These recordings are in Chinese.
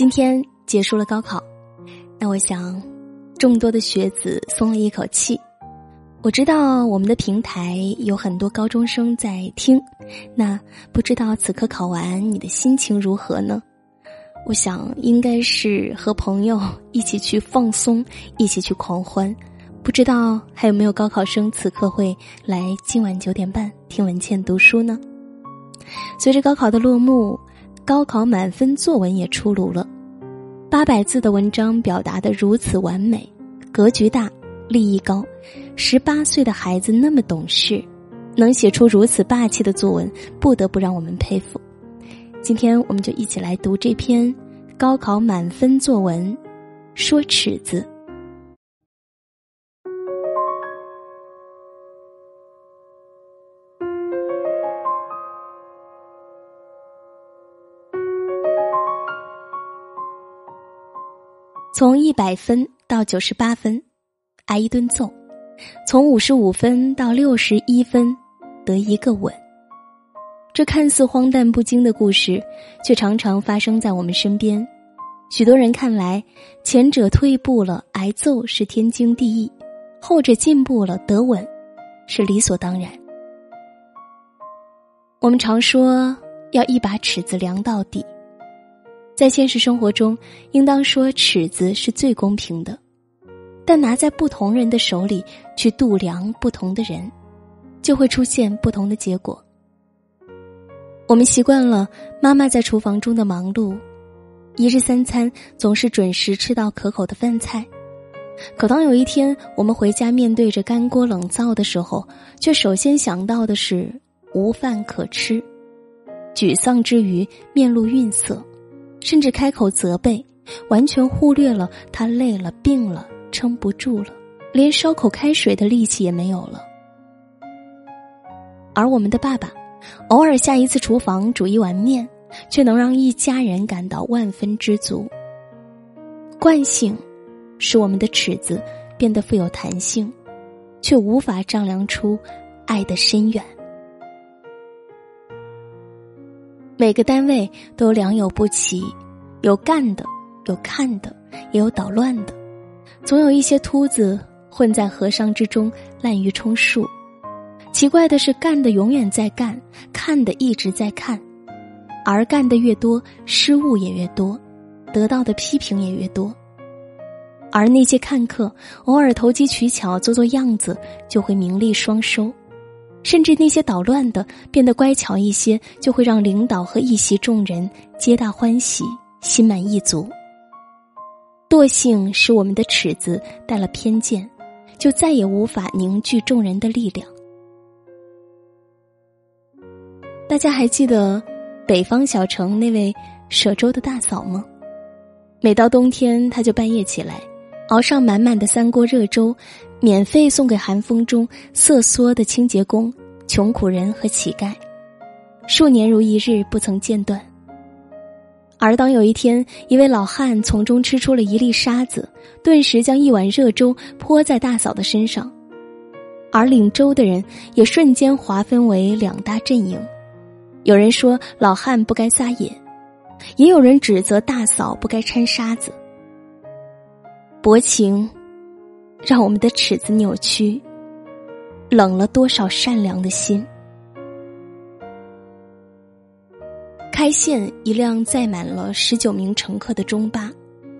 今天结束了高考，那我想，众多的学子松了一口气。我知道我们的平台有很多高中生在听，那不知道此刻考完你的心情如何呢？我想应该是和朋友一起去放松，一起去狂欢。不知道还有没有高考生此刻会来今晚九点半听文倩读书呢？随着高考的落幕。高考满分作文也出炉了，八百字的文章表达的如此完美，格局大，立意高，十八岁的孩子那么懂事，能写出如此霸气的作文，不得不让我们佩服。今天我们就一起来读这篇高考满分作文，说尺子。从一百分到九十八分，挨一顿揍；从五十五分到六十一分，得一个吻。这看似荒诞不经的故事，却常常发生在我们身边。许多人看来，前者退步了，挨揍是天经地义；后者进步了，得吻是理所当然。我们常说要一把尺子量到底。在现实生活中，应当说尺子是最公平的，但拿在不同人的手里去度量不同的人，就会出现不同的结果。我们习惯了妈妈在厨房中的忙碌，一日三餐总是准时吃到可口的饭菜，可当有一天我们回家面对着干锅冷灶的时候，却首先想到的是无饭可吃，沮丧之余面露愠色。甚至开口责备，完全忽略了他累了、病了、撑不住了，连烧口开水的力气也没有了。而我们的爸爸，偶尔下一次厨房煮一碗面，却能让一家人感到万分知足。惯性，使我们的尺子变得富有弹性，却无法丈量出爱的深远。每个单位都良莠不齐，有干的，有看的，也有捣乱的，总有一些秃子混在和尚之中滥竽充数。奇怪的是，干的永远在干，看的一直在看，而干的越多，失误也越多，得到的批评也越多。而那些看客，偶尔投机取巧，做做样子，就会名利双收。甚至那些捣乱的变得乖巧一些，就会让领导和一席众人皆大欢喜，心满意足。惰性使我们的尺子带了偏见，就再也无法凝聚众人的力量。大家还记得北方小城那位舍粥的大嫂吗？每到冬天，她就半夜起来，熬上满满的三锅热粥。免费送给寒风中瑟缩的清洁工、穷苦人和乞丐，数年如一日，不曾间断。而当有一天，一位老汉从中吃出了一粒沙子，顿时将一碗热粥泼在大嫂的身上，而领粥的人也瞬间划分为两大阵营。有人说老汉不该撒野，也有人指责大嫂不该掺沙子。薄情。让我们的尺子扭曲，冷了多少善良的心？开县一辆载满了十九名乘客的中巴，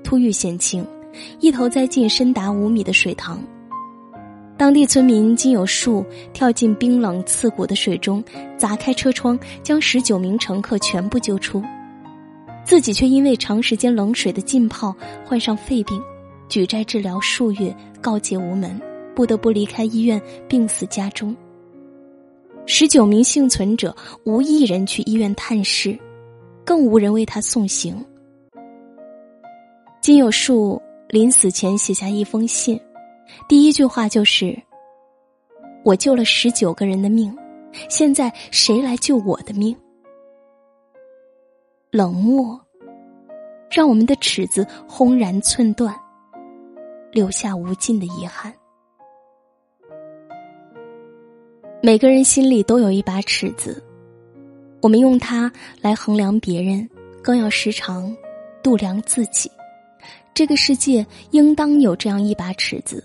突遇险情，一头栽进深达五米的水塘。当地村民金有树跳进冰冷刺骨的水中，砸开车窗，将十九名乘客全部救出，自己却因为长时间冷水的浸泡，患上肺病。举债治疗数月，告诫无门，不得不离开医院，病死家中。十九名幸存者无一人去医院探视，更无人为他送行。金有树临死前写下一封信，第一句话就是：“我救了十九个人的命，现在谁来救我的命？”冷漠，让我们的尺子轰然寸断。留下无尽的遗憾。每个人心里都有一把尺子，我们用它来衡量别人，更要时常度量自己。这个世界应当有这样一把尺子，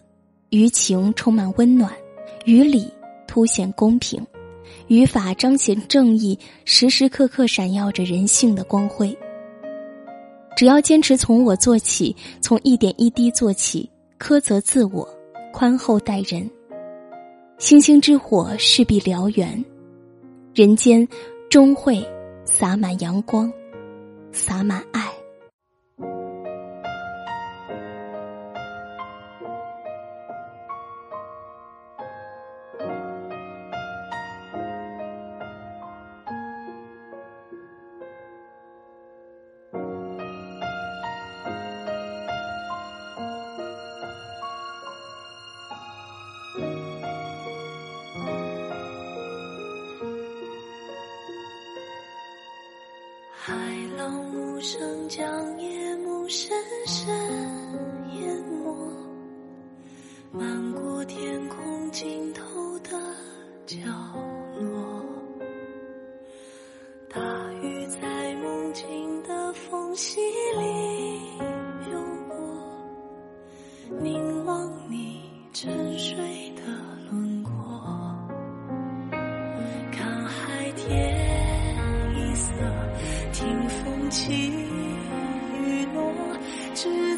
于情充满温暖，于理凸显公平，于法彰显正义，时时刻刻闪耀着人性的光辉。只要坚持从我做起，从一点一滴做起，苛责自我，宽厚待人，星星之火势必燎原，人间终会洒满阳光，洒满爱。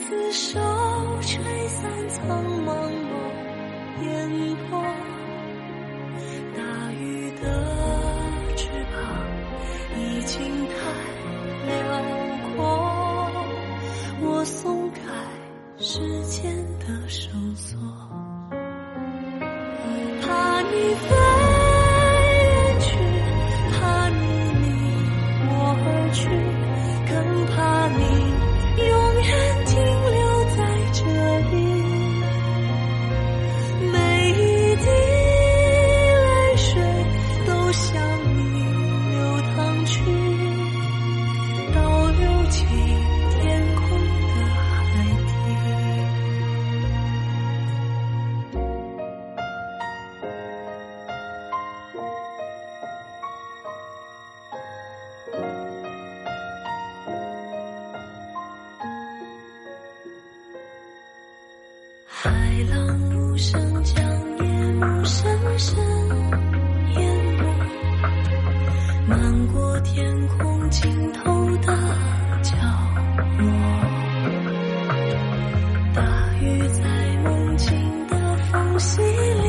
此手，吹散苍茫诺烟波。大雨的翅膀已经太辽阔，我松开时间的绳索，怕你海浪无声将夜幕深深淹没，漫过天空尽头的角落。大雨在梦境的缝隙里。